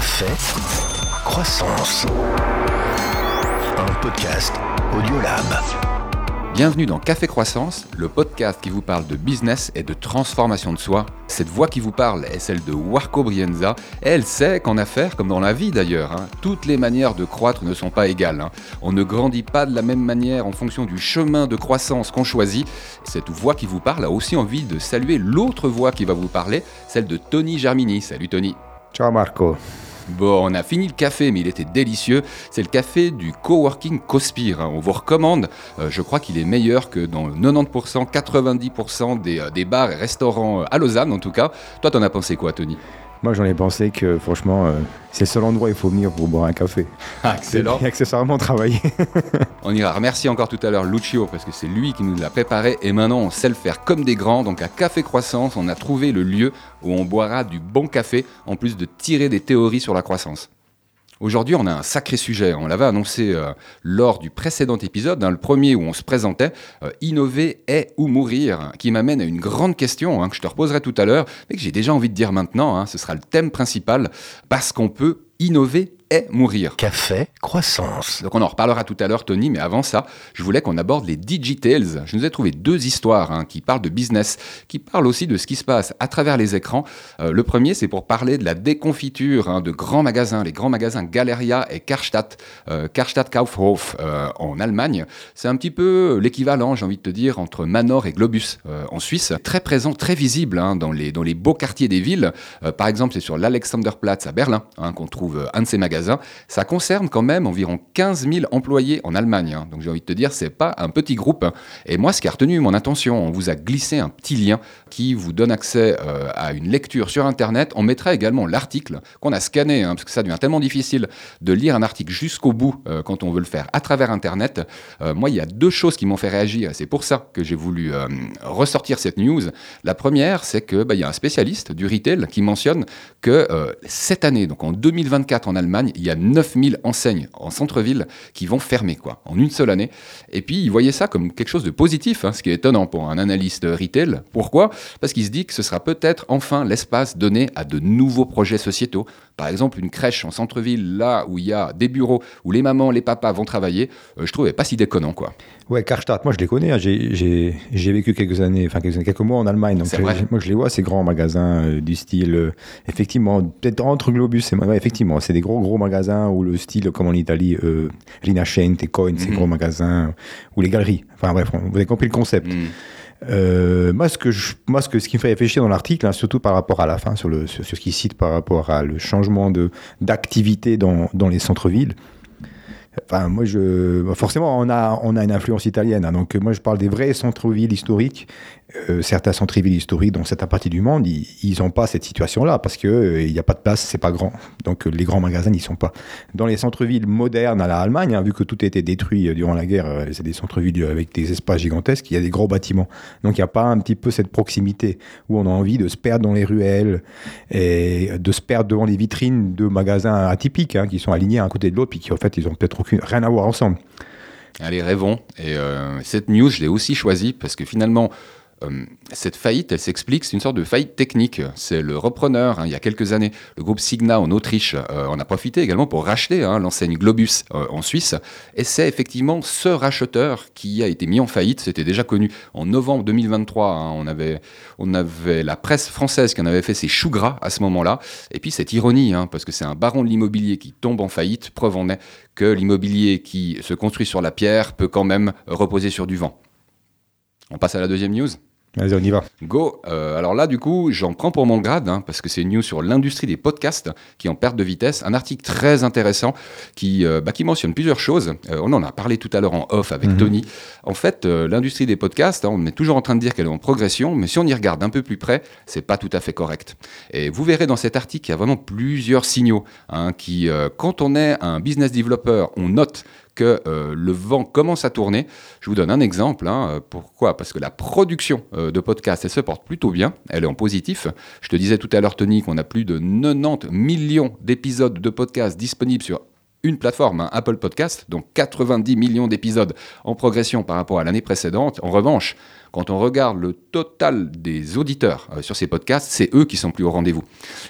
Café Croissance. Un podcast Audiolab. Bienvenue dans Café Croissance, le podcast qui vous parle de business et de transformation de soi. Cette voix qui vous parle est celle de Warco Brienza. Elle sait qu'en affaires, comme dans la vie d'ailleurs, hein, toutes les manières de croître ne sont pas égales. hein. On ne grandit pas de la même manière en fonction du chemin de croissance qu'on choisit. Cette voix qui vous parle a aussi envie de saluer l'autre voix qui va vous parler, celle de Tony Germini. Salut Tony. Ciao Marco. Bon, on a fini le café, mais il était délicieux. C'est le café du coworking Cospire. hein. On vous recommande. Euh, je crois qu'il est meilleur que dans 90%, 90% des, euh, des bars et restaurants euh, à Lausanne, en tout cas. Toi, t'en as pensé quoi, Tony? Moi j'en ai pensé que franchement euh, c'est le seul endroit où il faut venir pour boire un café. Excellent. Et accessoirement travailler. On ira remercier encore tout à l'heure Lucio parce que c'est lui qui nous l'a préparé et maintenant on sait le faire comme des grands. Donc à Café Croissance, on a trouvé le lieu où on boira du bon café en plus de tirer des théories sur la croissance. Aujourd'hui, on a un sacré sujet. On l'avait annoncé euh, lors du précédent épisode, hein, le premier où on se présentait. euh, innover est ou mourir, qui m'amène à une grande question hein, que je te reposerai tout à l'heure, mais que j'ai déjà envie de dire maintenant. hein, ce sera le thème principal parce qu'on peut innover et mourir. Café Croissance. Donc on en reparlera tout à l'heure, Tony, mais avant ça, je voulais qu'on aborde les Digitales. Je nous ai trouvé deux histoires hein, qui parlent de business, qui parlent aussi de ce qui se passe à travers les écrans. Euh, le premier, c'est pour parler de la déconfiture hein, de grands magasins, les grands magasins Galeria et Karstadt, euh, Karstadt Kaufhof euh, en Allemagne. C'est un petit peu l'équivalent, j'ai envie de te dire, entre Manor et Globus en Suisse. Très présent, très visible hein, dans, les, dans les beaux quartiers des villes. Par exemple, c'est sur l'Alexanderplatz à Berlin qu'on trouve un de ces magasins. Ça concerne quand même environ 15 000 employés en Allemagne. hein. Donc j'ai envie de te dire, c'est pas un petit groupe. hein. Et moi, ce qui a retenu mon attention, on vous a glissé un petit lien qui vous donne accès euh, à une lecture sur Internet. On mettra également l'article qu'on a scanné, hein, parce que ça devient tellement difficile de lire un article jusqu'au bout euh, quand on veut le faire à travers Internet. Euh, moi, il y a deux choses qui m'ont fait réagir. C'est pour ça que j'ai voulu ressortir cette news. La première, c'est que bah, y a un spécialiste du retail qui mentionne que cette année, donc en 2024 en Allemagne, il y a 9000 enseignes en centre-ville qui vont fermer quoi, en une seule année. Et puis, il voyait ça comme quelque chose de positif, hein, ce qui est étonnant pour un analyste retail. Pourquoi? Parce qu'il se dit que ce sera peut-être enfin l'espace donné à de nouveaux projets sociétaux. Par exemple, une crèche en centre-ville, là où il y a des bureaux, où les mamans, les papas vont travailler, euh, je trouvais pas si déconnant quoi. Ouais, Karstadt, moi je les connais. hein. J'ai- vécu quelques années, enfin quelques, années, quelques mois en Allemagne. Donc moi je les vois, ces grands magasins euh, du style, euh, effectivement, peut-être entre Globus et ouais, effectivement, c'est des gros gros magasins où le style, comme en Italie, euh, Rinascente, Coin, ces Mhm. gros magasins, ou les galeries. Enfin bref, vous avez compris le concept. Hmm. Euh, moi, ce que je, moi, ce que ce qui me fait réfléchir dans l'article, hein, surtout par rapport à la fin, sur le sur, sur ce qu'il cite par rapport à le changement de d'activité dans dans les centres-villes. Enfin, moi, je, forcément, on a, on a une influence italienne. hein. donc, moi, je parle des vrais centres-villes historiques. Euh, certains centres-villes historiques dans cette partie du monde, ils n'ont pas cette situation-là parce que euh, n'y a pas de place, c'est pas grand. Donc, euh, les grands magasins n'y sont pas. Dans les centres-villes modernes à la Allemagne, hein, vu que tout a été détruit durant la guerre, c'est des centres-villes avec des espaces gigantesques. Il y a des gros bâtiments. Donc, il n'y a pas un petit peu cette proximité où on a envie de se perdre dans les ruelles et de se perdre devant les vitrines de magasins atypiques hein, qui sont alignés un côté de l'autre, puis qui en fait ils ont peut-être aucune rien à voir ensemble. Allez, rêvons. Et cette news, je l'ai aussi choisie parce que finalement, euh, cette faillite, elle s'explique, c'est une sorte de faillite technique. C'est le repreneur, hein, il y a quelques années, le groupe Signa en Autriche, euh, en a profité également pour racheter hein, l'enseigne Globus euh, en Suisse. Et c'est effectivement ce racheteur qui a été mis en faillite. C'était déjà connu en novembre 2023. hein. on, avait, on avait la presse française qui en avait fait ses choux gras à ce moment-là. Et puis cette ironie, hein, parce que c'est un baron de l'immobilier qui tombe en faillite, preuve en est que l'immobilier qui se construit sur la pierre peut quand même reposer sur du vent. On passe à la deuxième news Vas-y, on y va. Go Euh, Alors là, du coup, j'en prends pour mon grade, hein, parce que c'est une news sur l'industrie des podcasts qui est en perte de vitesse. Un article très intéressant qui, euh, bah, qui mentionne plusieurs choses. Euh, on en a parlé tout à l'heure en off avec Mhm. Tony. En fait, l'industrie des podcasts, hein, on est toujours en train de dire qu'elle est en progression, mais si on y regarde un peu plus près, c'est pas tout à fait correct. Et vous verrez dans cet article qu'il y a vraiment plusieurs signaux hein, qui, quand on est un business developer, on note que euh, le vent commence à tourner. Je vous donne un exemple. hein. Euh, Pourquoi? Parce que la production euh, de podcasts, elle se porte plutôt bien. Elle est en positif. Je te disais tout à l'heure, Tony, qu'on a plus de 90 millions d'épisodes de podcasts disponibles sur une plateforme, hein, Apple Podcast, donc 90 millions d'épisodes en progression par rapport à l'année précédente. En revanche, quand on regarde le total des auditeurs euh, sur ces podcasts, c'est eux qui sont plus au rendez-vous.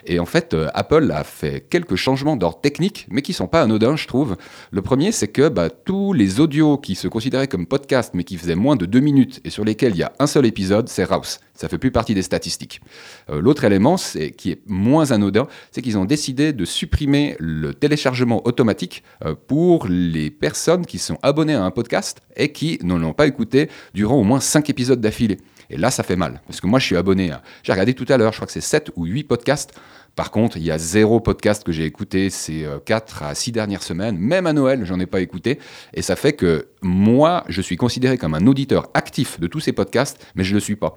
Et en fait, euh, Apple a fait quelques changements d'ordre technique, mais qui sont pas anodins, je trouve. Le premier, c'est que bah, tous les audios qui se considéraient comme podcasts, mais qui faisaient moins de deux minutes et sur lesquels il y a un seul épisode, c'est Rouse. Ça fait plus partie des statistiques. Euh, l'autre élément, qui est moins anodin, c'est qu'ils ont décidé de supprimer le téléchargement automatique pour les personnes qui sont abonnées à un podcast et qui ne l'ont pas écouté durant au moins cinq épisodes d'affilée. Et là, ça fait mal. Parce que moi, je suis abonné. J'ai regardé tout à l'heure, je crois que c'est 7 ou 8 podcasts. Par contre, il y a zéro podcast que j'ai écouté ces 4 à 6 dernières semaines. Même à Noël, j'en ai pas écouté. Et ça fait que moi, je suis considéré comme un auditeur actif de tous ces podcasts, mais je ne le suis pas.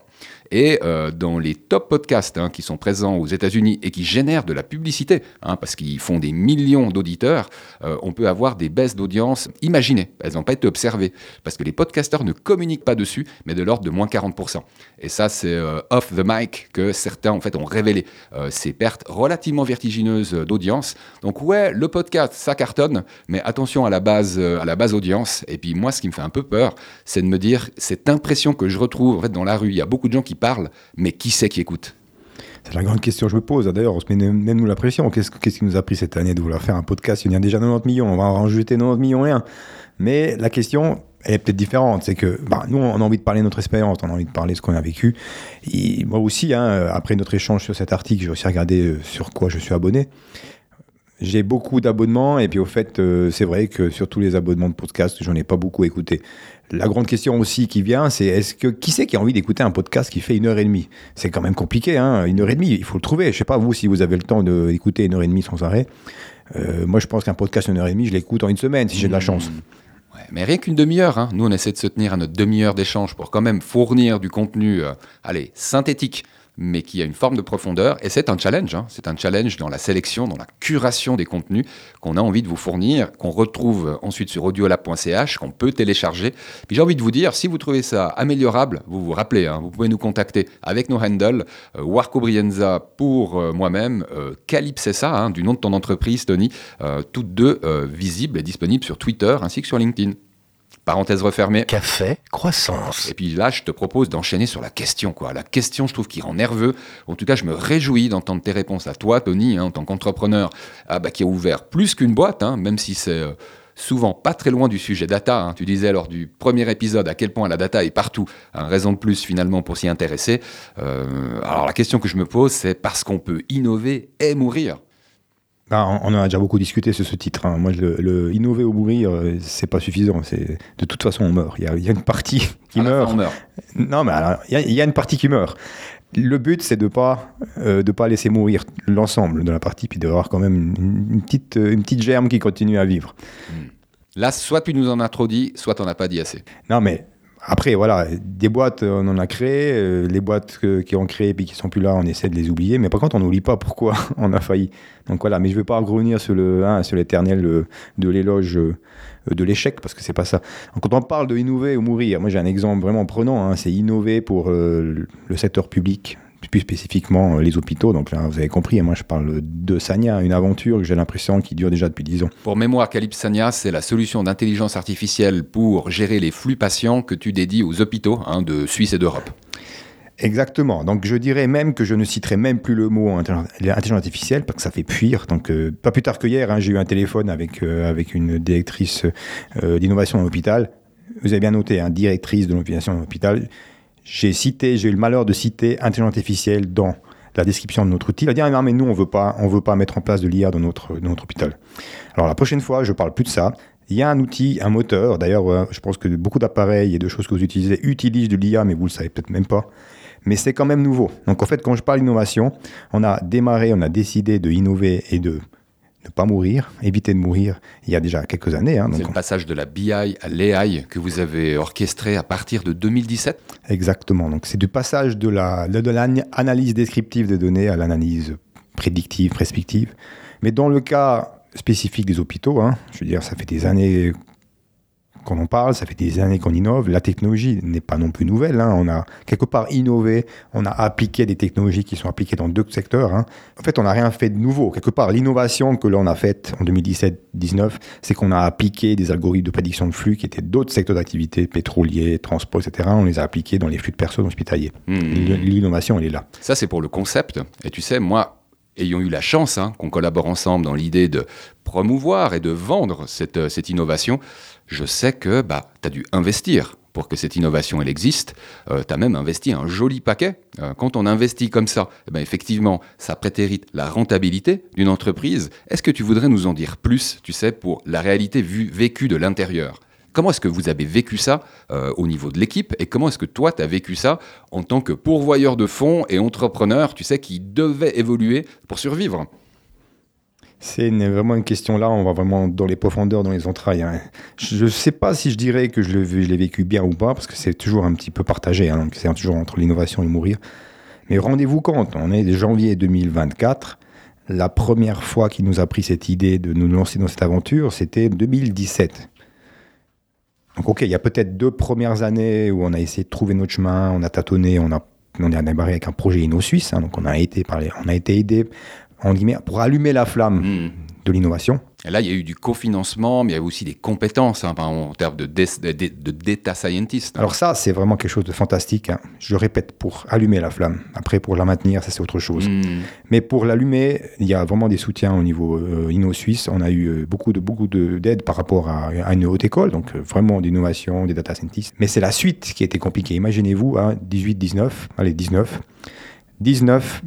Et euh, dans les top podcasts hein, qui sont présents aux États-Unis et qui génèrent de la publicité, hein, parce qu'ils font des millions d'auditeurs, euh, on peut avoir des baisses d'audience imaginées. Elles n'ont pas été observées, parce que les podcasteurs ne communiquent pas dessus, mais de l'ordre de moins 40%. Et ça, c'est euh, off the mic que certains en fait ont révélé ces pertes relativement vertigineuses d'audience. Donc ouais, le podcast, ça cartonne, mais attention à la base, à la base audience. Et puis moi, ce qui me fait un peu peur, c'est de me dire cette impression que je retrouve en fait dans la rue. Il y a beaucoup de gens qui parlent, mais qui c'est qui écoute? C'est la grande question que je me pose. D'ailleurs, on se met même nous la pression. Qu'est-ce, qui nous a pris cette année de vouloir faire un podcast? Il y a déjà 90 millions. On va en rajouter 90 millions et un. Mais la question, elle est peut-être différente. C'est que bah, nous, on a envie de parler de notre expérience, on a envie de parler de ce qu'on a vécu. Et moi aussi, hein, après notre échange sur cet article, j'ai aussi regardé euh, sur quoi je suis abonné. J'ai beaucoup d'abonnements et puis au fait, euh, c'est vrai que sur tous les abonnements de podcast, j'en ai pas beaucoup écouté. La grande question aussi qui vient, c'est est-ce que qui c'est qui a envie d'écouter un podcast qui fait une heure et demie? C'est quand même compliqué, hein une heure et demie, il faut le trouver. Je sais pas vous si vous avez le temps d'écouter une heure et demie sans arrêt. Euh, moi, je pense qu'un podcast une heure et demie, je l'écoute en une semaine si j'ai de la chance. Mais rien qu'une demi-heure, hein. nous on essaie de se tenir à notre demi-heure d'échange pour quand même fournir du contenu, euh, allez, synthétique, mais qui a une forme de profondeur. Et c'est un challenge. Hein. C'est un challenge dans la sélection, dans la curation des contenus qu'on a envie de vous fournir, qu'on retrouve ensuite sur audiolab.ch, qu'on peut télécharger. Puis j'ai envie de vous dire, si vous trouvez ça améliorable, vous vous rappelez, hein, vous pouvez nous contacter avec nos handles, euh, Warco Brienza pour euh, moi-même, euh, hein, du nom de ton entreprise, Tony, euh, toutes deux visibles et disponibles sur Twitter ainsi que sur LinkedIn. Parenthèse refermée. Café, croissance. Et puis là, je te propose d'enchaîner sur la question. Quoi. La question, je trouve, qui rend nerveux. En tout cas, je me réjouis d'entendre tes réponses à toi, Tony, hein, en tant qu'entrepreneur, ah, bah, qui a ouvert plus qu'une boîte, hein, même si c'est euh, souvent pas très loin du sujet data. Hein. Tu disais lors du premier épisode à quel point la data est partout. Un raison de plus, finalement, pour s'y intéresser. Euh, alors, la question que je me pose, c'est parce qu'on peut innover et mourir. Bah, on en a déjà beaucoup discuté sur ce titre. Hein. Moi, le, innover ou mourir, euh, c'est pas suffisant. C'est de toute façon, on meurt. Il y a, une partie qui meurt. Non, mais il y, a une partie qui meurt. Le but, c'est de pas euh, de pas laisser mourir l'ensemble de la partie, puis d'avoir quand même une, petite une petite germe qui continue à vivre. Hmm. Là, soit tu nous en as trop dit, soit on n'a pas dit assez. Non, mais après, voilà, des boîtes, on en a créé. Euh, les boîtes qui ont créé et qui sont plus là, on essaie de les oublier. Mais par contre, on n'oublie pas pourquoi on a failli. Donc voilà, mais je ne vais pas revenir sur le hein, l'éternel euh, de l'éloge euh, de l'échec parce que c'est pas ça. quand on parle de innover ou mourir, moi j'ai un exemple vraiment prenant. Hein, c'est innover pour le secteur public, plus spécifiquement euh, les hôpitaux. Donc là, vous avez compris, moi je parle de Sanya, une aventure que j'ai l'impression qui dure déjà depuis 10 ans. Pour mémoire, Calypse Sanya, c'est la solution d'intelligence artificielle pour gérer les flux patients que tu dédies aux hôpitaux hein, de Suisse et d'Europe. Exactement. Donc je dirais même que je ne citerai même plus le mot intelligence artificielle parce que ça fait fuir. Donc euh, pas plus tard que hier, hein, j'ai eu un téléphone avec euh, avec une directrice d'innovation dans l'hôpital. Vous avez bien noté, hein, directrice de l'innovation dans l'hôpital j'ai cité, j'ai eu le malheur de citer intelligence artificielle dans la description de notre outil. Dit, ah, non, mais nous, on veut pas, on veut pas mettre en place de l'IA dans notre, notre hôpital. Alors, la prochaine fois, je parle plus de ça. Il y a un outil, un moteur. D'ailleurs, euh, je pense que beaucoup d'appareils et de choses que vous utilisez utilisent de l'IA, mais vous le savez peut-être même pas. Mais c'est quand même nouveau. Donc, en fait, quand je parle d'innovation, on a démarré, on a décidé de innover et de ne pas mourir, éviter de mourir, il y a déjà quelques années. Hein, c'est le passage de la BI à l'AI que vous avez orchestré à partir de 2017 Exactement. Donc c'est du passage de la de, l'analyse descriptive des données à l'analyse prédictive, perspective. Mais dans le cas spécifique des hôpitaux, hein, je veux dire, ça fait des années qu'on en parle, ça fait des années qu'on innove. La technologie n'est pas non plus nouvelle. Hein. On a quelque part innové, on a appliqué des technologies qui sont appliquées dans d'autres secteurs. Hein. En fait, on n'a rien fait de nouveau. Quelque part, l'innovation que l'on a faite en 2017-19, c'est qu'on a appliqué des algorithmes de prédiction de flux qui étaient d'autres secteurs d'activité, pétroliers, transport, etc. On les a appliqués dans les flux de personnes hospitaliers. Mmh. L'innovation, elle est là. Ça, c'est pour le concept. Et tu sais, moi, ayant eu la chance hein, qu'on collabore ensemble dans l'idée de promouvoir et de vendre cette, euh, innovation, je sais que bah, tu as dû investir pour que cette innovation elle existe. Euh, tu as même investi un joli paquet. Euh, quand on investit comme ça, eh ben, effectivement, ça prétérite la rentabilité d'une entreprise. Est-ce que tu voudrais nous en dire plus, tu sais, pour la réalité vécue de l'intérieur? Comment est-ce que vous avez vécu ça euh, au niveau de l'équipe et comment est-ce que toi, tu as vécu ça en tant que pourvoyeur de fonds et entrepreneur, tu sais, qui devait évoluer pour survivre? C'est vraiment une question là, on va vraiment dans les profondeurs, dans les entrailles. Hein. Je ne sais pas si je dirais que je l'ai vécu bien ou pas, parce que c'est toujours un petit peu partagé, hein, c'est toujours entre l'innovation et mourir. Mais rendez-vous compte, on est janvier 2024, la première fois qu'il nous a pris cette idée de nous lancer dans cette aventure, c'était 2017. Donc ok, il y a peut-être deux premières années où on a essayé de trouver notre chemin, on a tâtonné, on a on a démarré avec un projet Inno-Suisse, hein, donc on a été parlé, on a été aidé pour allumer la flamme hmm. De l'innovation. Là, il y a eu du cofinancement, mais il y a aussi des compétences hein, en termes de, de, data scientist. Alors ça, c'est vraiment quelque chose de fantastique. Hein. Je répète, pour allumer la flamme. Après, pour la maintenir, ça c'est autre chose. Hmm. Mais pour l'allumer, il y a vraiment des soutiens au niveau euh, Inno-Suisse. On a eu euh, beaucoup de beaucoup d'aide par rapport à, une haute école, donc euh, vraiment d'innovation, des data scientists. Mais c'est la suite qui a été compliquée. Imaginez-vous, 18, 19, allez, 19. 19,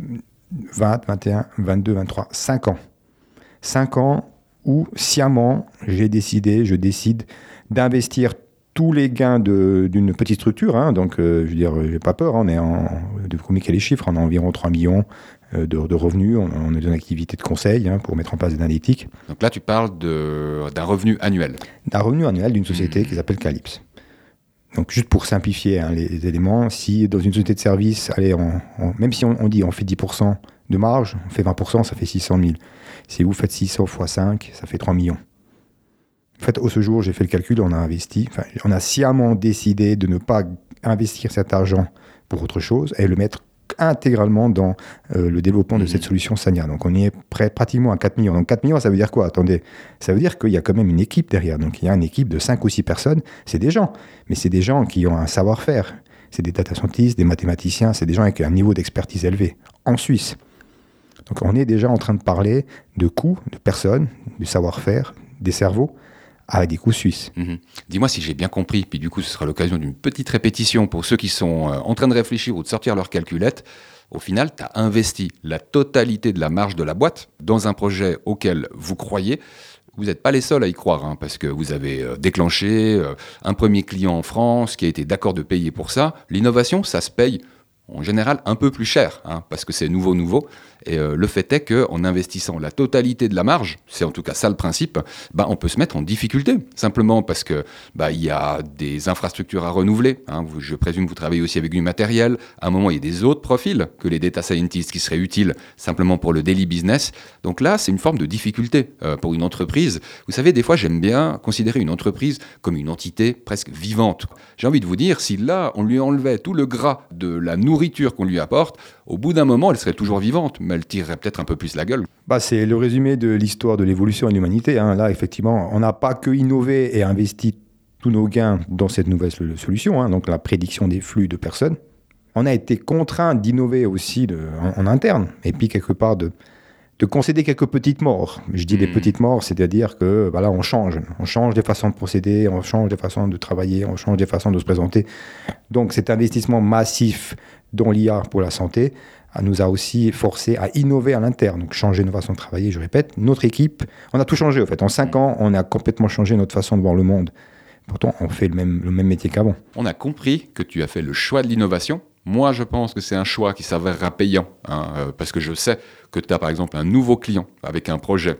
20, 21, 22, 23, 5 ans. 5 ans où sciemment, j'ai décidé, je décide d'investir tous les gains d'une petite structure. Hein. donc, euh, je veux dire, j'ai pas peur. Hein. on est en, de communiquer les chiffres. On a environ 3 millions euh, de, revenus. On, est dans une activité de conseil hein, pour mettre en place des analytiques. Donc là, tu parles d'un revenu annuel. D'un revenu annuel d'une société mmh. qui s'appelle Calypse. Donc juste pour simplifier les, éléments, si dans une société de service, allez, même si on, dit on fait 10% de marge, on fait 20%, ça fait 600 000. Si vous faites 600 x 5, ça fait 3 millions. En fait, au ce jour, j'ai fait le calcul, on a investi, on a sciemment décidé de ne pas investir cet argent pour autre chose et le mettre intégralement dans euh, le développement de cette solution Sania. Donc on y est prêt pratiquement à 4 millions. Donc 4 millions, ça veut dire quoi? Attendez, ça veut dire qu'il y a quand même une équipe derrière. Donc il y a une équipe de 5 ou 6 personnes, c'est des gens, mais c'est des gens qui ont un savoir-faire. C'est des data scientists, des mathématiciens, c'est des gens avec un niveau d'expertise élevé en Suisse. Donc on est déjà en train de parler de coûts, de personnes, du savoir-faire, des cerveaux à des coûts suisses. Mhm. Dis-moi si j'ai bien compris, puis du coup ce sera l'occasion d'une petite répétition pour ceux qui sont euh, en train de réfléchir ou de sortir leur calculette. Au final, tu as investi la totalité de la marge de la boîte dans un projet auquel vous croyez. Vous n'êtes pas les seuls à y croire, hein, parce que vous avez euh, déclenché euh, un premier client en France qui a été d'accord de payer pour ça. L'innovation, ça se paye en général un peu plus cher, hein, parce que c'est nouveau, nouveau. Et euh, le fait est qu'en investissant la totalité de la marge, c'est en tout cas ça le principe, bah, on peut se mettre en difficulté, simplement parce que bah, y a des infrastructures à renouveler. Hein. je présume que vous travaillez aussi avec du matériel. À un moment, il y a des autres profils que les data scientists qui seraient utiles simplement pour le daily business. Donc là, c'est une forme de difficulté euh, pour une entreprise. Vous savez, des fois, j'aime bien considérer une entreprise comme une entité presque vivante. J'ai envie de vous dire, si là, on lui enlevait tout le gras de la nourriture qu'on lui apporte, au bout d'un moment, elle serait toujours vivante, elle tirerait peut-être un peu plus la gueule. Bah, c'est le résumé de l'histoire de l'évolution de l'humanité. Hein. Là, effectivement, on n'a pas que innové et investi tous nos gains dans cette nouvelle solution, hein, donc la prédiction des flux de personnes. On a été contraint d'innover aussi en, interne, et puis quelque part de, de concéder quelques petites morts. Je dis des hmm. petites morts, c'est-à-dire que voilà, on change. On change des façons de procéder, on change des façons de travailler, on change des façons de se présenter. Donc cet investissement massif dans l'IA pour la santé, nous a aussi forcé à innover à l'interne, donc changer nos façons de travailler, je répète. Notre équipe, on a tout changé en fait. En cinq ans, on a complètement changé notre façon de voir le monde. Pourtant, on fait le même, le même métier qu'avant. On a compris que tu as fait le choix de l'innovation. Moi, je pense que c'est un choix qui s'avérera payant, hein, euh, parce que je sais que tu as par exemple un nouveau client avec un projet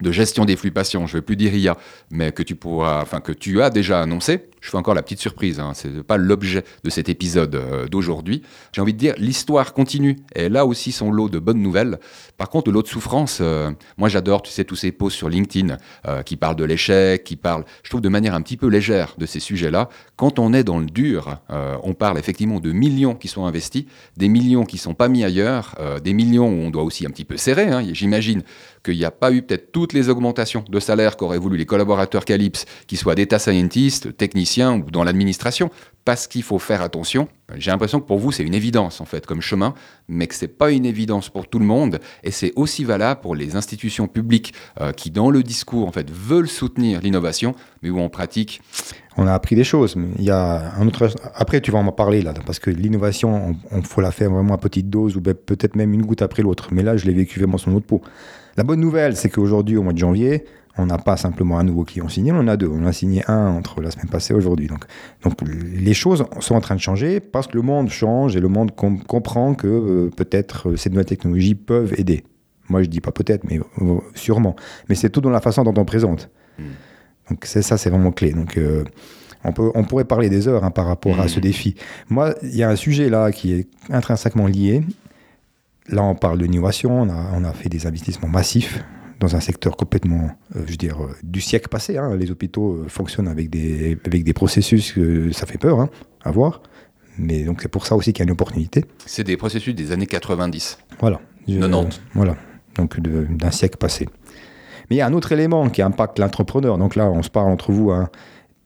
de gestion des flux patients, je ne vais plus dire IA, mais que tu pourras, enfin que tu as déjà annoncé, Je fais encore la petite surprise, hein, ce n'est pas l'objet de cet épisode euh, d'aujourd'hui. J'ai envie de dire, l'histoire continue, et là aussi son lot de bonnes nouvelles. Par contre, l'autre souffrance, euh, moi j'adore, tu sais, tous ces posts sur LinkedIn euh, qui parlent de l'échec, qui parlent, je trouve, de manière un petit peu légère de ces sujets-là. Quand on est dans le dur, on parle effectivement de millions qui sont investis, des millions qui sont pas mis ailleurs, des millions où on doit aussi un petit peu serrer. Hein. J'imagine qu'il n'y a pas eu peut-être toutes les augmentations de salaire qu'auraient voulu les collaborateurs Calypse, qui soient data scientists, techniciens ou dans l'administration, parce qu'il faut faire attention. J'ai l'impression que pour vous, c'est une évidence, en fait, comme chemin, mais que ce n'est pas une évidence pour tout le monde, et c'est aussi valable pour les institutions publiques euh, qui, dans le discours, en fait, veulent soutenir l'innovation, mais où en pratique... On a appris des choses, il y a un autre... Après, tu vas en parler, là, parce que l'innovation, il faut la faire vraiment à petite dose, ou ben, peut-être même une goutte après l'autre, mais là, je l'ai vécu vraiment sur notre peau. La bonne nouvelle, c'est qu'aujourd'hui, au mois de janvier, on n'a pas simplement un nouveau client signé, on en a deux. On a signé un entre la semaine passée et aujourd'hui. Donc, donc les choses sont en train de changer parce que le monde change et le monde comprend que euh, peut-être euh, ces nouvelles technologies peuvent aider. Moi, je dis pas peut-être, mais euh, sûrement. Mais c'est tout dans la façon dont on présente. Hmm. Donc c'est ça, c'est vraiment clé. Donc on, peut, on pourrait parler des heures hein, par rapport à ce hmm. défi. Moi, il y a un sujet là qui est intrinsèquement lié Là, on parle d'innovation, on a, on a fait des investissements massifs dans un secteur complètement, euh, je veux dire, euh, du siècle passé. Hein. Les hôpitaux euh, fonctionnent avec des, avec des processus que ça fait peur hein, à voir. Mais donc c'est pour ça aussi qu'il y a une opportunité. C'est des processus des années 90. Voilà. 90. voilà. Donc d'un siècle passé. Mais il y a un autre élément qui impacte l'entrepreneur. Donc là, on se parle entre vous. Hein,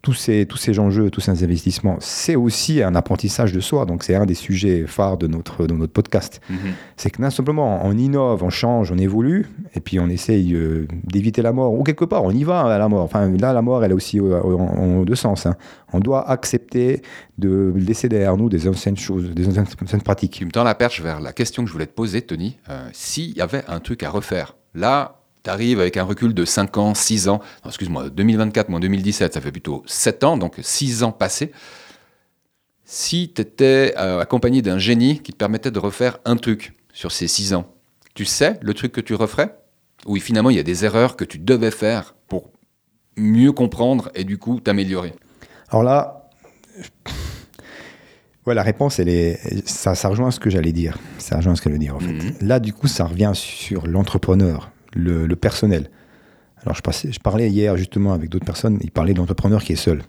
tous ces, tous ces enjeux, tous ces investissements, c'est aussi un apprentissage de soi. Donc, c'est un des sujets phares de notre, de notre podcast. Mhm. C'est que non simplement, on innove, on change, on évolue, et puis on essaye euh, d'éviter la mort. Ou quelque part, on y va à la mort. Enfin, là, la mort, elle est aussi euh, en, deux sens. Hein. On doit accepter de laisser derrière nous des anciennes choses, des anciennes pratiques. Tu me tends la perche vers la question que je voulais te poser, Tony. Euh, s'il y avait un truc à refaire, là, tu arrives avec un recul de 5 ans, 6 ans, excuse-moi, 2024 moins 2017, ça fait plutôt 7 ans, donc 6 ans passés. Si tu étais euh, accompagné d'un génie qui te permettait de refaire un truc sur ces 6 ans, tu sais le truc que tu referais? Ou finalement il y a des erreurs que tu devais faire pour mieux comprendre et du coup t'améliorer? Alors là, ouais, la réponse, elle est, ça, ça rejoint ce que j'allais dire. Ça rejoint ce que je veux dire en fait. Mhm. Là, du coup, ça revient sur l'entrepreneur le, personnel. Alors, je, je parlais hier justement avec d'autres personnes, ils parlaient de l'entrepreneur qui est seul.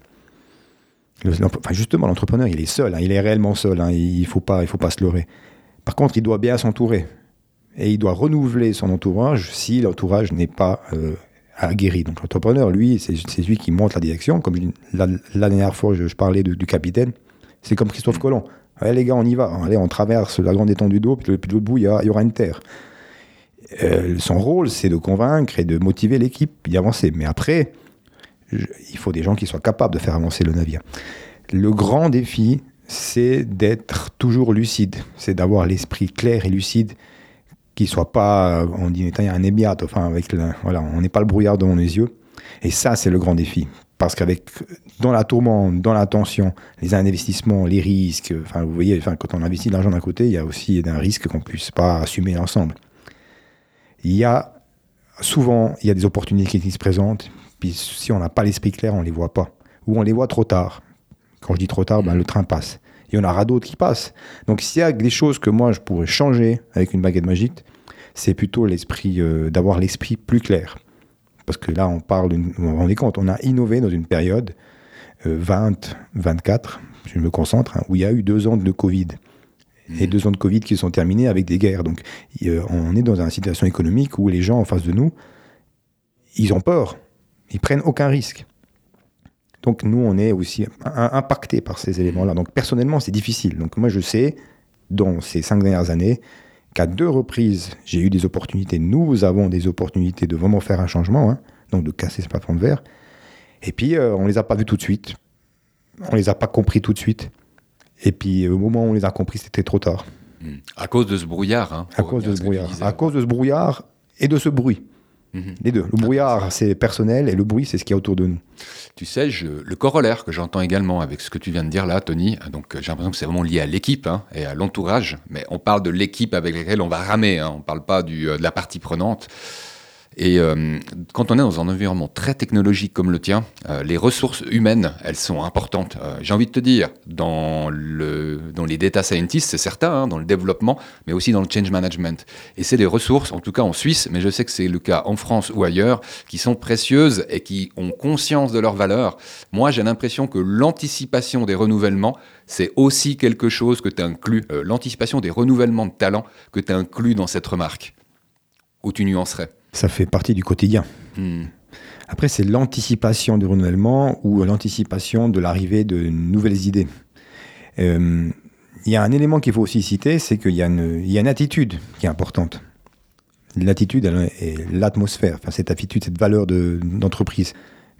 justement, l'entrepreneur, il est seul, hein, il est réellement seul, hein, il ne faut, pas, faut pas se leurrer. Par contre, il doit bien s'entourer. Et il doit renouveler son entourage si l'entourage n'est pas euh, aguerri. Donc l'entrepreneur, lui, c'est celui qui monte la direction. Comme la, dernière fois, je, parlais du capitaine. C'est comme Christophe Colomb. Allez les gars, on y va. Allez, on traverse la grande étendue d'eau, puis, puis le bout, il y, aura une terre. Euh, son rôle, c'est de convaincre et de motiver l'équipe d'y avancer. Mais après, il faut des gens qui soient capables de faire avancer le navire. Le grand défi, c'est d'être toujours lucide, c'est d'avoir l'esprit clair et lucide, qui soit pas, on dit, un ébiat, enfin, avec voilà, on n'est pas le brouillard devant les yeux. Et ça, c'est le grand défi. Parce qu'avec, dans la tourmente, dans la tension, les investissements, les risques, enfin, vous voyez, enfin, quand on investit de l'argent d'un côté, il y a aussi un risque qu'on puisse pas assumer ensemble il y a souvent il y a des opportunités qui se présentent, puis si on n'a pas l'esprit clair, on ne les voit pas. Ou on les voit trop tard. Quand je dis trop tard, ben, le train passe. Il y en aura d'autres qui passent. Donc s'il y a des choses que moi je pourrais changer avec une baguette magique, c'est plutôt l'esprit, euh, d'avoir l'esprit plus clair. Parce que là, on parle, on vous rendez compte, on a innové dans une période 20, euh, 24, je me concentre, hein, où il y a eu deux ans de Covid et deux ans de Covid qui sont terminés avec des guerres. Donc on est dans une situation économique où les gens en face de nous, ils ont peur, ils prennent aucun risque. Donc nous, on est aussi impacté par ces éléments-là. Donc personnellement, c'est difficile. Donc moi, je sais, dans ces cinq dernières années, qu'à deux reprises, j'ai eu des opportunités. Nous avons des opportunités de vraiment faire un changement, hein. donc de casser ce plafond de verre. Et puis, euh, on ne les a pas vus tout de suite. On ne les a pas compris tout de suite. Et puis au moment où on les a compris, c'était trop tard. Hmm. À cause de ce brouillard. Hein, à cause de ce brouillard. À cause de ce brouillard et de ce bruit. Mhm. Les deux. Le brouillard, c'est personnel et le bruit, c'est ce qu'il y a autour de nous. Tu sais, je, le corollaire que j'entends également avec ce que tu viens de dire là, Tony, donc j'ai l'impression que c'est vraiment lié à l'équipe hein, et à l'entourage, mais on parle de l'équipe avec laquelle on va ramer, hein, on ne parle pas du, euh, de la partie prenante. Et euh, quand on est dans un environnement très technologique comme le tien, euh, les ressources humaines, elles sont importantes. Euh, J'ai envie de te dire, dans, le, dans les data scientists, c'est certain, hein, dans le développement, mais aussi dans le change management. Et c'est des ressources, en tout cas en Suisse, mais je sais que c'est le cas en France ou ailleurs, qui sont précieuses et qui ont conscience de leur valeur. Moi, j'ai l'impression que l'anticipation des renouvellements, c'est aussi quelque chose que tu inclus, l'anticipation des renouvellements de talents que tu inclus dans cette remarque. Où tu nuancerais? Ça fait partie du quotidien. Hmm. Après, c'est l'anticipation du renouvellement ou l'anticipation de l'arrivée de nouvelles idées. Euh, Il y a un élément qu'il faut aussi citer, c'est qu'il y, a une- il y a une attitude qui est importante. L'attitude et l'atmosphère, enfin, cette attitude, cette valeur de- d'entreprise.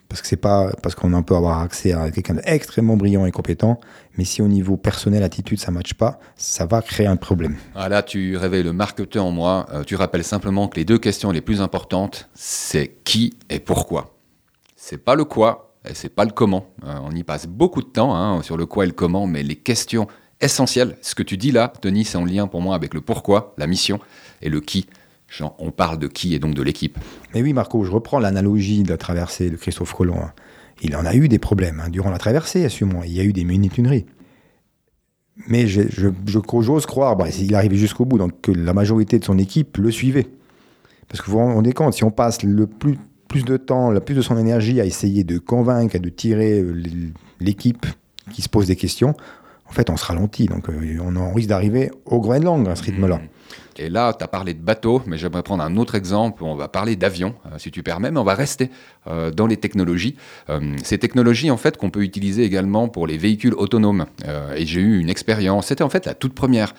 Parce que c'est pas parce qu'on peut avoir accès à quelqu'un d'extrêmement brillant et compétent, mais si au niveau personnel, attitude, ça ne matche pas, ça va créer un problème. Ah là, tu réveilles le marketeur en moi. Euh, tu rappelles simplement que les deux questions les plus importantes, c'est qui et pourquoi. C'est pas le quoi et c'est pas le comment. Euh, on y passe beaucoup de temps hein, sur le quoi et le comment, mais les questions essentielles, ce que tu dis là, Denis, c'est en lien pour moi avec le pourquoi, la mission, et le qui. Genre, on parle de qui et donc de l'équipe. Mais oui, Marco, je reprends l'analogie de la traversée de Christophe Colomb. hein. Il en a eu des problèmes hein, durant la traversée, assurément. Il y a eu des minituneries. Mais je, je, je- j'ose croire, bah, il arrivé jusqu'au bout, donc que la majorité de son équipe le suivait. Parce que vous vous rendez compte, si on passe le plus, plus de temps, le plus de son énergie à essayer de convaincre, et de tirer euh, l'équipe qui se pose des questions, en fait, on se ralentit. Donc, euh, on, on risque d'arriver au Groenland à ce rythme-là. Et là, tu as parlé de bateau, mais j'aimerais prendre un autre exemple. On va parler d'avion, euh, si tu permets, mais on va rester euh, dans les technologies. Euh, ces technologies, en fait, qu'on peut utiliser également pour les véhicules autonomes. Et j'ai eu une expérience, c'était en fait la toute première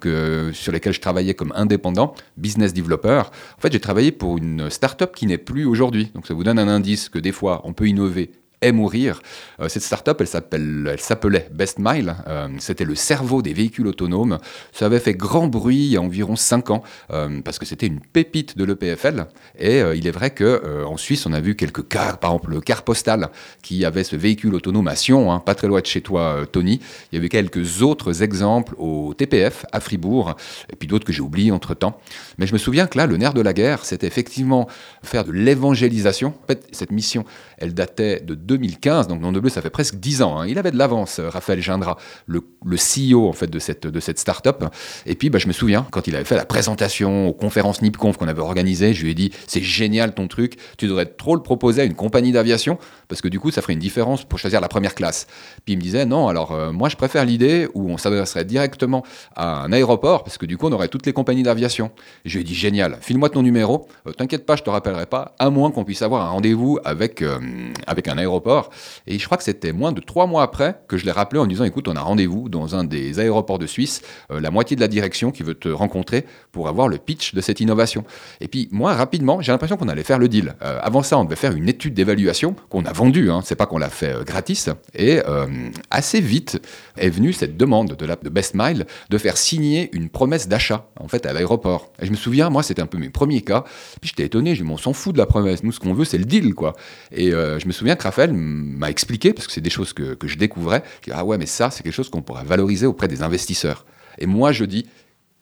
que, sur laquelle je travaillais comme indépendant, business developer. En fait, j'ai travaillé pour une start-up qui n'est plus aujourd'hui. Donc ça vous donne un indice que des fois, on peut innover mourir. Euh, cette start-up, elle s'appelait Best Mile. Euh, c'était le cerveau des véhicules autonomes. Ça avait fait grand bruit il y a environ 5 ans euh, parce que c'était une pépite de l'EPFL. Et euh, il est vrai que en Suisse, on a vu quelques cars, par exemple le car postal qui avait ce véhicule autonome à Sion, hein, pas très loin de chez toi, Tony. Il y avait quelques autres exemples au TPF à Fribourg et puis d'autres que j'ai oubliés entre temps. Mais je me souviens que là, le nerf de la guerre, c'était effectivement faire de l'évangélisation. En fait, cette mission, elle datait de 2015, donc Nom de Bleu, ça fait presque 10 ans. hein. Il avait de l'avance, euh, Raphaël Gindra, le, CEO en fait, de cette, de cette start-up. Et puis, bah, je me souviens, quand il avait fait la présentation aux conférences NIPConf qu'on avait organisées, je lui ai dit C'est génial ton truc, tu devrais trop le proposer à une compagnie d'aviation, parce que du coup, ça ferait une différence pour choisir la première classe. Puis il me disait Non, alors euh, moi, je préfère l'idée où on s'adresserait directement à un aéroport, parce que du coup, on aurait toutes les compagnies d'aviation. Je lui ai dit Génial, file-moi ton numéro, Euh, t'inquiète pas, je te rappellerai pas, à moins qu'on puisse avoir un rendez-vous avec, euh, avec un aéroport. Et je crois que c'était moins de trois mois après que je l'ai rappelé en disant Écoute, on a rendez-vous dans un des aéroports de Suisse, la moitié de la direction qui veut te rencontrer pour avoir le pitch de cette innovation. Et puis, moi, rapidement, j'ai l'impression qu'on allait faire le deal. Avant ça, on devait faire une étude d'évaluation qu'on a vendue, hein, c'est pas qu'on l'a fait euh, gratis. Et euh, assez vite est venue cette demande de, la, de Best Mile de faire signer une promesse d'achat, en fait, à l'aéroport. Et je me souviens, moi, c'était un peu mes premiers cas. Puis j'étais étonné, je dis, on s'en fout de la promesse. Nous, ce qu'on veut, c'est le deal, quoi. Et euh, je me souviens que Raphaël m'a expliqué, parce que c'est des choses que, que je découvrais, je dis, ah ouais, mais ça, c'est quelque chose qu'on pourrait valoriser auprès des investisseurs. Et moi, je dis,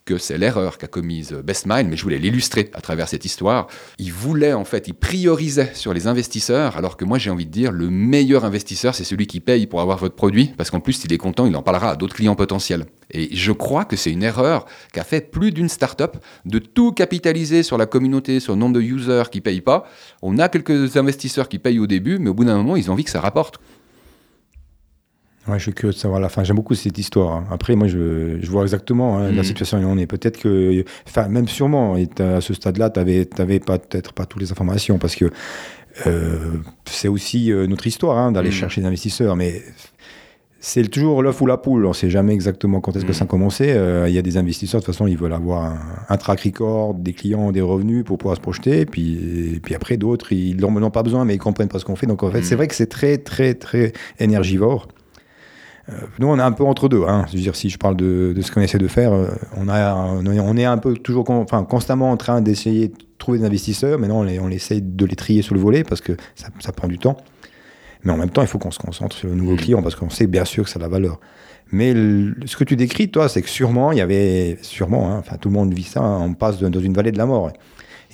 que c'est l'erreur qu'a commise Best Mile, mais je voulais l'illustrer à travers cette histoire. Il voulait, en fait, il priorisait sur les investisseurs, alors que moi, j'ai envie de dire, le meilleur investisseur, c'est celui qui paye pour avoir votre produit, parce qu'en plus, s'il est content, il en parlera à d'autres clients potentiels. Et je crois que c'est une erreur qu'a fait plus d'une start-up de tout capitaliser sur la communauté, sur le nombre de users qui payent pas. On a quelques investisseurs qui payent au début, mais au bout d'un moment, ils ont envie que ça rapporte. Ouais, je suis curieux de savoir la fin. J'aime beaucoup cette histoire. hein. Après, moi, je, je vois exactement hein, la Mhm. situation où on est. Peut-être que, enfin, même sûrement, et à ce stade-là, tu n'avais peut-être pas toutes les informations parce que euh, c'est aussi euh, notre histoire hein, d'aller Mhm. chercher des investisseurs. Mais c'est toujours l'œuf ou la poule. On ne sait jamais exactement quand est-ce que Mhm. ça a commencé. Euh, Il y a des investisseurs, de toute façon, ils veulent avoir un, un track record, des clients, des revenus pour pouvoir se projeter. Et puis, et puis après, d'autres, ils n'en ont pas besoin, mais ils comprennent pas ce qu'on fait. Donc, en fait, c'est vrai que c'est très, très, très énergivore. Euh, nous, on est un peu entre deux. Hein. Je veux dire, si je parle de, de ce qu'on essaie de faire, euh, on, a, on est- on un peu toujours, con- enfin, constamment en train d'essayer de trouver des investisseurs. Maintenant, on, les, on essaye de les trier sur le volet parce que ça, ça prend du temps. Mais en même temps, il faut qu'on se concentre sur le nouveau Mhm. client parce qu'on sait bien sûr que ça a de la valeur. Mais le- ce que tu décris, toi, c'est que sûrement, il y avait, sûrement, hein, enfin, tout le monde vit ça, hein, on passe de- dans une vallée de la mort.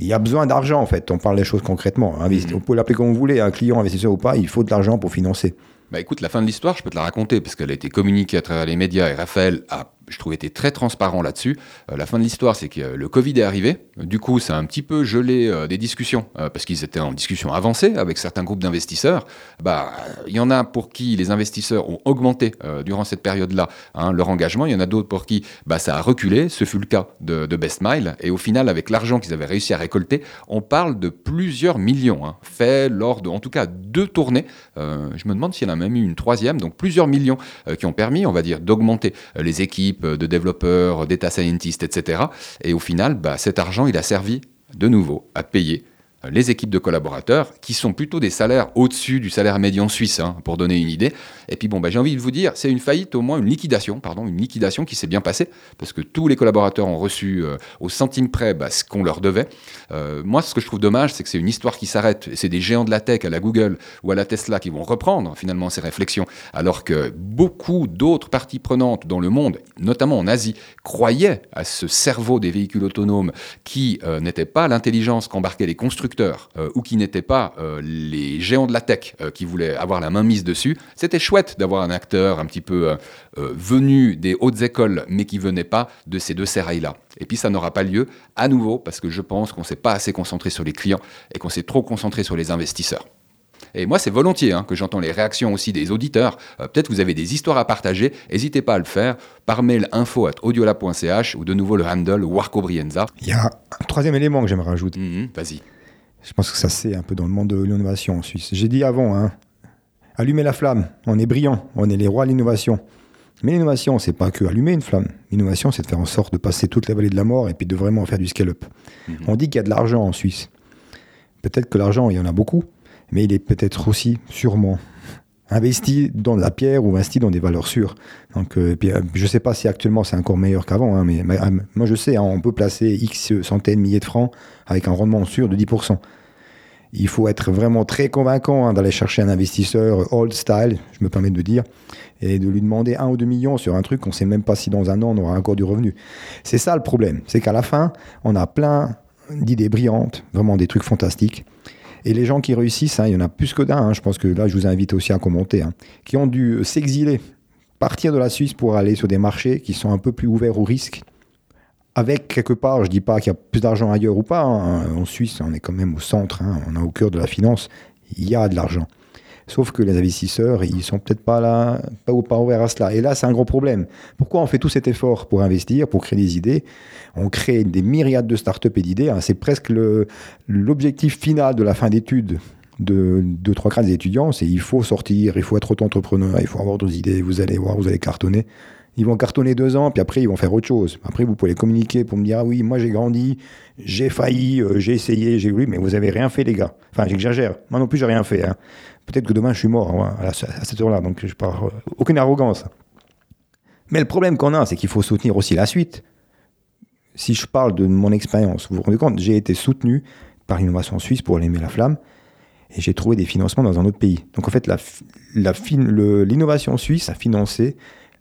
Il y a besoin d'argent, en fait. On parle des choses concrètement. Investi- On peut l'appeler comme vous voulez, un client, investisseur ou pas, il faut de l'argent pour financer. Bah écoute, la fin de l'histoire, je peux te la raconter, parce qu'elle a été communiquée à travers les médias, et Raphaël a, je trouve, été très transparent là-dessus. Euh, la fin de l'histoire, c'est que euh, le Covid est arrivé. Du coup, ça a un petit peu gelé euh, des discussions, parce qu'ils étaient en discussion avancée avec certains groupes d'investisseurs. Bah, il y en a pour qui les investisseurs ont augmenté durant cette période-là hein, leur engagement. Il y en a d'autres pour qui bah, ça a reculé. Ce fut le cas de, de Best Mile. Et au final, avec l'argent qu'ils avaient réussi à récolter, on parle de plusieurs millions, hein, faits lors de, en tout cas, deux tournées. Je me demande s'il y en a même eu une troisième, donc plusieurs millions qui ont permis, on va dire, d'augmenter les équipes de développeurs, data scientists, etc. Et au final, bah, cet argent, il a servi de nouveau à payer les équipes de collaborateurs qui sont plutôt des salaires au-dessus du salaire médian suisse, hein, pour donner une idée. Et puis bon, bah, j'ai envie de vous dire, c'est une faillite, au moins une liquidation, pardon, une liquidation qui s'est bien passée, parce que tous les collaborateurs ont reçu euh, au centime près bah, ce qu'on leur devait. Euh, moi, ce que je trouve dommage, c'est que c'est une histoire qui s'arrête. C'est des géants de la tech à la Google ou à la Tesla qui vont reprendre finalement ces réflexions, alors que beaucoup d'autres parties prenantes dans le monde, notamment en Asie, croyaient à ce cerveau des véhicules autonomes qui euh, n'était pas l'intelligence qu'embarquaient les constructeurs euh, ou qui n'était pas euh, les géants de la tech euh, qui voulaient avoir la main mise dessus. C'était chouette d'avoir un acteur un petit peu venu des hautes écoles, mais qui venait pas de ces deux sérails-là. Et puis ça n'aura pas lieu à nouveau parce que je pense qu'on s'est pas assez concentré sur les clients et qu'on s'est trop concentré sur les investisseurs. Et moi, c'est volontiers hein, que j'entends les réactions aussi des auditeurs. Euh, Peut-être vous avez des histoires à partager. N'hésitez pas à le faire par mail info at audiola.ch ou de nouveau le handle Warco Brienza. Il y a un troisième élément que j'aimerais rajouter. Mhm, Vas-y. Je pense que ça c'est un peu dans le monde de l'innovation en Suisse. J'ai dit avant, hein, allumer la flamme, on est brillant, on est les rois de l'innovation. Mais l'innovation, c'est pas que allumer une flamme. L'innovation, c'est de faire en sorte de passer toute la vallée de la mort et puis de vraiment faire du scale-up. On dit qu'il y a de l'argent en Suisse. Peut-être que l'argent, il y en a beaucoup, mais il est peut-être aussi, sûrement, investi dans de la pierre ou investi dans des valeurs sûres. Donc, euh, puis, euh, je ne sais pas si actuellement c'est encore meilleur qu'avant, hein, mais, mais, euh, moi je sais, hein, on peut placer X centaines, milliers de francs avec un rendement sûr de 10%. Il faut être vraiment très convaincant hein, d'aller chercher un investisseur old style, je me permets de dire, et de lui demander un ou deux millions sur un truc qu'on ne sait même pas si dans un an on aura encore du revenu. C'est ça le problème, c'est qu'à la fin, on a plein d'idées brillantes, vraiment des trucs fantastiques. Et les gens qui réussissent, hein, il y en a plus que d'un, hein, je pense que là je vous invite aussi à commenter, qui ont dû s'exiler, partir de la Suisse pour aller sur des marchés qui sont un peu plus ouverts au risque, avec quelque part, je dis pas qu'il y a plus d'argent ailleurs ou pas, hein, en Suisse on est quand même au centre, hein, on est au cœur de la finance, il y a de l'argent. Sauf que les investisseurs, ils sont peut-être pas là, pas, pas ouverts à cela. Et là, c'est un gros problème. Pourquoi on fait tout cet effort pour investir, pour créer des idées? On crée des myriades de startups et d'idées. hein. C'est presque l'objectif final de la fin d'études de deux, trois quarts des étudiants. C'est il faut sortir, il faut être auto-entrepreneur, il faut avoir d'autres idées. Vous allez voir, vous allez cartonner. Ils vont cartonner deux ans, puis après, ils vont faire autre chose. Après, vous pouvez communiquer pour me dire Ah oui, moi j'ai grandi, j'ai failli, euh, j'ai essayé, j'ai voulu, mais vous avez rien fait, les gars. Enfin, j'exagère. Moi non plus, j'ai rien fait. hein. Peut-être que demain, je suis mort hein, à, cette heure-là, donc je pars. euh, aucune arrogance. Mais le problème qu'on a, c'est qu'il faut soutenir aussi la suite. Si je parle de mon expérience, vous vous rendez compte, j'ai été soutenu par l'innovation suisse pour allumer la flamme et j'ai trouvé des financements dans un autre pays. Donc en fait, l'innovation suisse a financé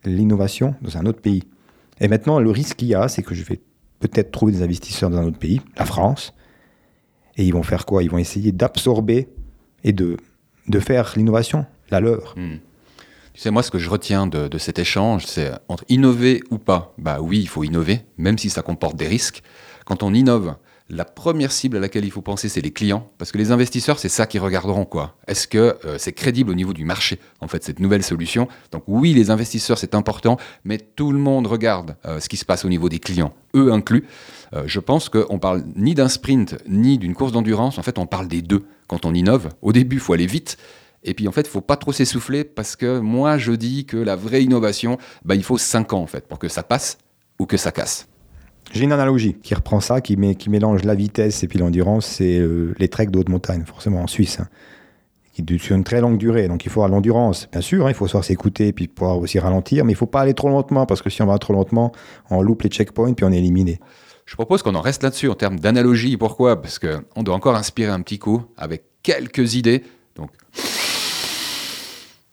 l'innovation dans un autre pays. Et maintenant, le risque qu'il y a, c'est que je vais peut-être trouver des investisseurs dans un autre pays, la France, et ils vont faire quoi? Ils vont essayer d'absorber et de, de faire l'innovation la leur. Tu sais, moi, ce que je retiens de, de cet échange, c'est entre innover ou pas. Bah oui, il faut innover, même si ça comporte des risques. Quand on innove, la première cible à laquelle il faut penser, c'est les clients, parce que les investisseurs, c'est ça qu'ils regarderont, quoi. Est-ce que euh, c'est crédible au niveau du marché, en fait, cette nouvelle solution? Donc oui, les investisseurs, c'est important, mais tout le monde regarde euh, ce qui se passe au niveau des clients, eux inclus. Euh, je pense qu'on parle ni d'un sprint, ni d'une course d'endurance, en fait, on parle des deux. Quand on innove, au début, il faut aller vite, et puis en fait, il faut pas trop s'essouffler parce que moi, je dis que la vraie innovation, bah, il faut 5 ans en fait pour que ça passe ou que ça casse. J'ai une analogie qui reprend ça, qui, met- qui mélange la vitesse et puis l'endurance, c'est euh, les treks de haute montagne, forcément en Suisse, hein, qui sur une très longue durée. Donc il faut avoir l'endurance, bien sûr, hein, il faut savoir s'écouter et puis pouvoir aussi ralentir, mais il faut pas aller trop lentement parce que si on va trop lentement, on loupe les checkpoints puis on est éliminé. Je propose qu'on en reste là-dessus en termes d'analogie. Pourquoi? Parce qu'on doit encore inspirer un petit coup avec quelques idées. Donc,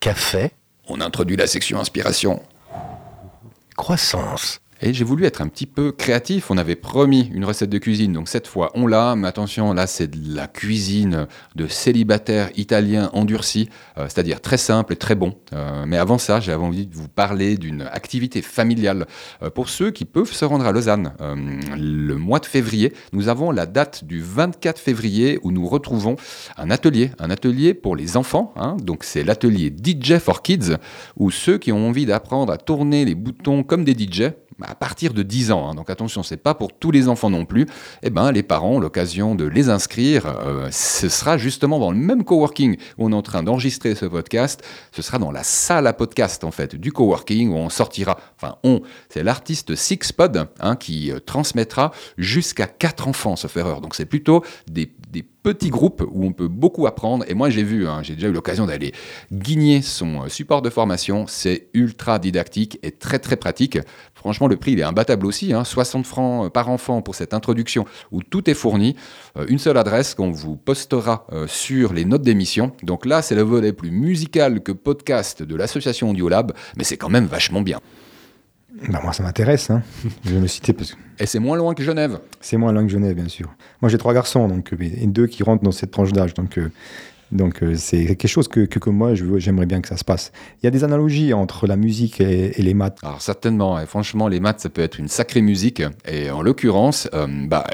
Café, on introduit la section inspiration. croissance, Et j'ai voulu être un petit peu créatif. On avait promis une recette de cuisine, donc cette fois on l'a. Mais attention, là c'est de la cuisine de célibataire italien endurci, euh, c'est-à-dire très simple et très bon. Euh, mais avant ça, j'avais envie de vous parler d'une activité familiale euh, pour ceux qui peuvent se rendre à Lausanne. le mois de février, nous avons la date du 24 février où nous retrouvons un atelier, un atelier pour les enfants. Hein. donc c'est l'atelier DJ for Kids, où ceux qui ont envie d'apprendre à tourner les boutons comme des DJ à partir de 10 ans, hein. donc attention, c'est pas pour tous les enfants non plus, eh ben, les parents ont l'occasion de les inscrire. Euh, ce sera justement dans le même coworking où on est en train d'enregistrer ce podcast. Ce sera dans la salle à podcast, en fait, du coworking où on sortira, enfin, on, c'est l'artiste Sixpod hein, qui euh, transmettra jusqu'à 4 enfants, sauf erreur. Donc c'est plutôt des, des petit groupe où on peut beaucoup apprendre. Et moi, j'ai vu, hein, j'ai déjà eu l'occasion d'aller guigner son euh, support de formation. C'est ultra didactique et très très pratique. Franchement, le prix, il est imbattable aussi. 60 hein. francs euh, par enfant pour cette introduction où tout est fourni. Euh, une seule adresse qu'on vous postera sur les notes d'émission. Donc là, c'est le volet plus musical que podcast de l'association Audiolab, mais c'est quand même vachement bien. Bah moi, ça m'intéresse. Hein. Je vais me citer parce que. Et c'est moins loin que Genève. C'est moins loin que Genève, bien sûr. Moi, j'ai trois garçons, donc et deux qui rentrent dans cette tranche d'âge, donc. Euh, donc euh, c'est quelque chose que, que, moi j'aimerais bien que ça se passe. Il y a des analogies entre la musique et, les maths. Alors certainement, et franchement les maths ça peut être une sacrée musique. Et en l'occurrence, euh, bah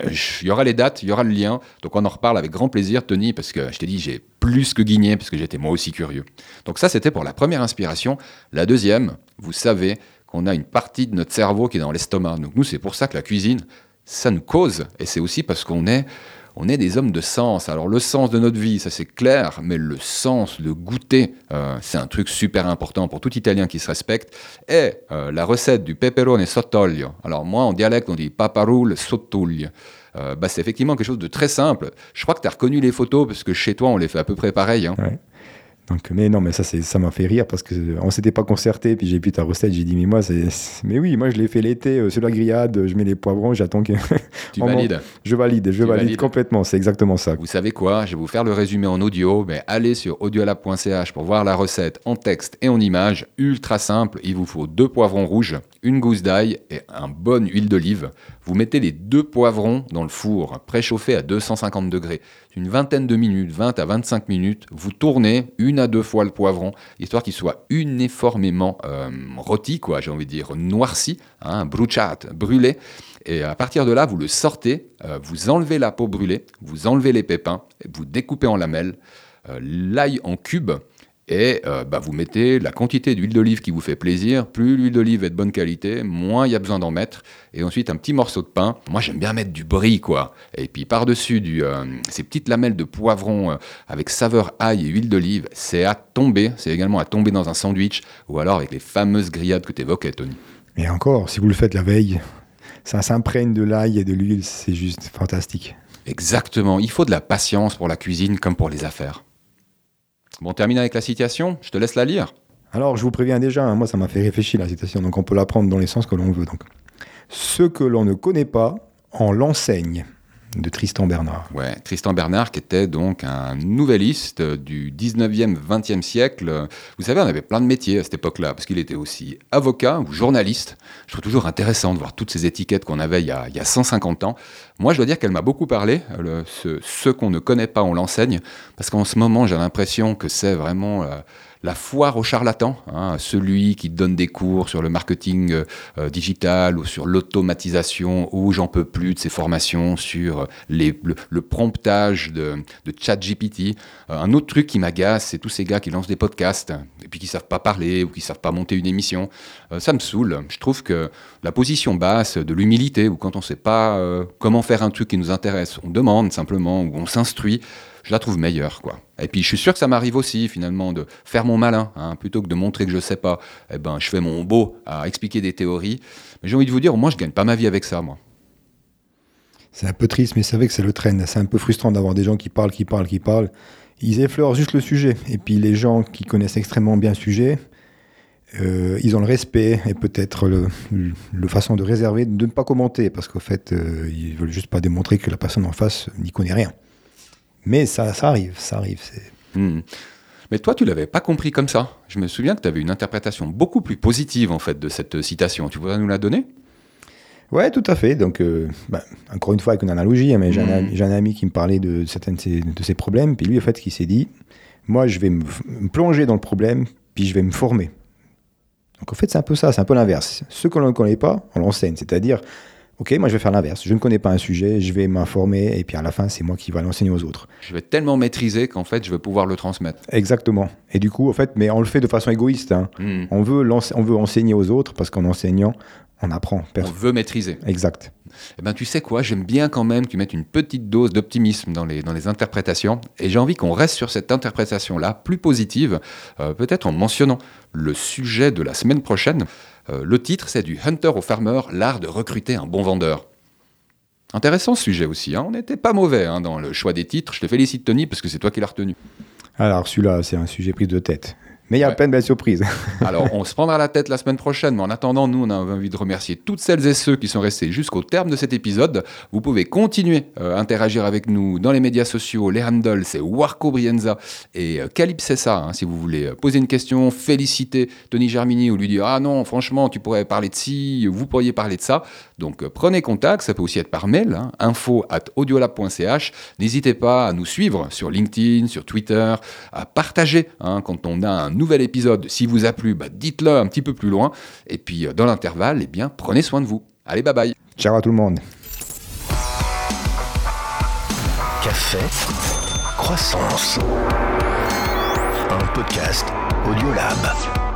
il y aura les dates, il y aura le lien. Donc on en reparle avec grand plaisir, Tony, parce que je t'ai dit j'ai plus que guigné parce que j'étais moi aussi curieux. Donc ça c'était pour la première inspiration. La deuxième, vous savez, qu'on a une partie de notre cerveau qui est dans l'estomac. Donc nous, c'est pour ça que la cuisine, ça nous cause. Et c'est aussi parce qu'on est, on est des hommes de sens. Alors le sens de notre vie, ça c'est clair, mais le sens, le goûter, euh, c'est un truc super important pour tout Italien qui se respecte. Et euh, la recette du peperone sottoglio. Alors moi, en dialecte, on dit paparoule sottoglio. Euh, bah, c'est effectivement quelque chose de très simple. Je crois que tu as reconnu les photos parce que chez toi, on les fait à peu près pareil. Hein. Donc, mais non, mais ça, ça m'a fait rire parce qu'on s'était pas concerté. Puis j'ai pu ta recette, j'ai dit, mais moi, c'est, mais oui, moi, je l'ai fait l'été euh, sur la grillade. Je mets les poivrons, j'attends que. Tu valides Je valide, je valide complètement. C'est exactement ça. Vous savez quoi? Je vais vous faire le résumé en audio. Mais allez sur audiolab.ch pour voir la recette en texte et en image. Ultra simple. Il vous faut deux poivrons rouges, une gousse d'ail et un bonne huile d'olive. Vous mettez les deux poivrons dans le four, préchauffé à 250 degrés une vingtaine de minutes, 20 à 25 minutes, vous tournez une à deux fois le poivron, histoire qu'il soit uniformément euh, rôti, quoi, j'ai envie de dire, noirci, hein, brûlé. Et à partir de là, vous le sortez, euh, vous enlevez la peau brûlée, vous enlevez les pépins, vous découpez en lamelles, euh, l'ail en cubes, et euh, bah, vous mettez la quantité d'huile d'olive qui vous fait plaisir. Plus l'huile d'olive est de bonne qualité, moins il y a besoin d'en mettre. Et ensuite, un petit morceau de pain. Moi, j'aime bien mettre du brie, quoi. Et puis, par-dessus, euh, ces petites lamelles de poivron euh, avec saveur ail et huile d'olive, c'est à tomber. C'est également à tomber dans un sandwich ou alors avec les fameuses grillades que tu évoquais, Tony. Et encore, si vous le faites la veille, ça s'imprègne de l'ail et de l'huile. C'est juste fantastique. Exactement. Il faut de la patience pour la cuisine comme pour les affaires. Bon, on termine avec la citation. Je te laisse la lire. Alors, je vous préviens déjà, hein, moi, ça m'a fait réfléchir la citation. Donc, on peut la prendre dans les sens que l'on veut. Donc, ce que l'on ne connaît pas, on l'enseigne de Tristan Bernard. Ouais, Tristan Bernard qui était donc un nouvelliste du 19e, 20e siècle. Vous savez, on avait plein de métiers à cette époque-là, parce qu'il était aussi avocat ou journaliste. Je trouve toujours intéressant de voir toutes ces étiquettes qu'on avait il y, a, il y, a, 150 ans. Moi, je dois dire qu'elle m'a beaucoup parlé. Ce, qu'on ne connaît pas, on l'enseigne, parce qu'en ce moment, j'ai l'impression que c'est vraiment... Euh, la foire aux charlatans, hein, celui qui donne des cours sur le marketing euh, euh, digital ou sur l'automatisation, ou j'en peux plus de ces formations sur les, le, promptage de, de ChatGPT. Euh, un autre truc qui m'agace, c'est tous ces gars qui lancent des podcasts et puis qui savent pas parler ou qui savent pas monter une émission. ça me saoule. Je trouve que la position basse de l'humilité, ou quand on sait pas comment faire un truc qui nous intéresse, on demande simplement ou on s'instruit je la trouve meilleure, quoi. Et puis je suis sûr que ça m'arrive aussi finalement de faire mon malin, hein, plutôt que de montrer que je sais pas. Eh ben, je fais mon beau à expliquer des théories. Mais j'ai envie de vous dire, moi, je gagne pas ma vie avec ça, moi. C'est un peu triste, mais c'est vrai que c'est le train. C'est un peu frustrant d'avoir des gens qui parlent, qui parlent, qui parlent. Ils effleurent juste le sujet. Et puis les gens qui connaissent extrêmement bien le sujet, euh, ils ont le respect et peut-être le, façon de réserver, de ne pas commenter, parce qu'au fait, euh, ils veulent juste pas démontrer que la personne en face n'y connaît rien. Mais ça, ça arrive, ça arrive. Hmm. Mais toi, tu l'avais pas compris comme ça. Je me souviens que tu avais une interprétation beaucoup plus positive en fait de cette citation. Tu voudrais nous la donner? Ouais, tout à fait. Donc, euh, bah, encore une fois, avec une analogie, hein, mais j'ai un, ami- j'ai un ami qui me parlait de certains de ses, de ses problèmes, puis lui, en fait, qui s'est dit, moi, je vais me, me plonger dans le problème, puis je vais me former. Donc, en fait, c'est un peu ça, c'est un peu l'inverse. Ce que l'on ne connaît pas, on l'enseigne. C'est-à-dire, OK, moi, je vais faire l'inverse. Je ne connais pas un sujet, je vais m'informer, et puis à la fin, c'est moi qui vais l'enseigner aux autres. Je vais tellement maîtriser qu'en fait, je vais pouvoir le transmettre. Exactement. Et du coup, en fait, mais on le fait de façon égoïste. hein. Hmm. On, veut on veut enseigner aux autres, parce qu'en enseignant, on apprend. On veut maîtriser. Exact. Eh ben, tu sais quoi, j'aime bien quand même que tu mettes une petite dose d'optimisme dans les, dans les interprétations. Et j'ai envie qu'on reste sur cette interprétation-là, plus positive, euh, peut-être en mentionnant le sujet de la semaine prochaine. Euh, le titre, c'est du Hunter au Farmer, l'art de recruter un bon vendeur. Intéressant sujet aussi, hein. on n'était pas mauvais hein, dans le choix des titres. Je te félicite Tony parce que c'est toi qui l'as retenu. Alors, celui-là, c'est un sujet prise de tête. Mais il y a Ouais. plein de belles surprises. Alors, on se prendra la tête la semaine prochaine, mais en attendant, nous, on a envie de remercier toutes celles et ceux qui sont restés jusqu'au terme de cet épisode. Vous pouvez continuer euh, à interagir avec nous dans les médias sociaux. Les handles, c'est Warco Brienza et euh, Calypsessa, hein, si vous voulez euh, poser une question, féliciter Tony Germini ou lui dire Ah non, franchement, tu pourrais parler de ci, vous pourriez parler de ça. Donc, euh, prenez contact, ça peut aussi être par mail, hein, info at audiolab.ch. N'hésitez pas à nous suivre sur LinkedIn, sur Twitter, à partager hein, quand on a un nouvel épisode. Si vous a plu, bah, dites-le un petit peu plus loin. Et puis, euh, dans l'intervalle, eh bien, prenez soin de vous. Allez, bye bye. Ciao à tout le monde. Café, croissance. Un podcast Audiolab.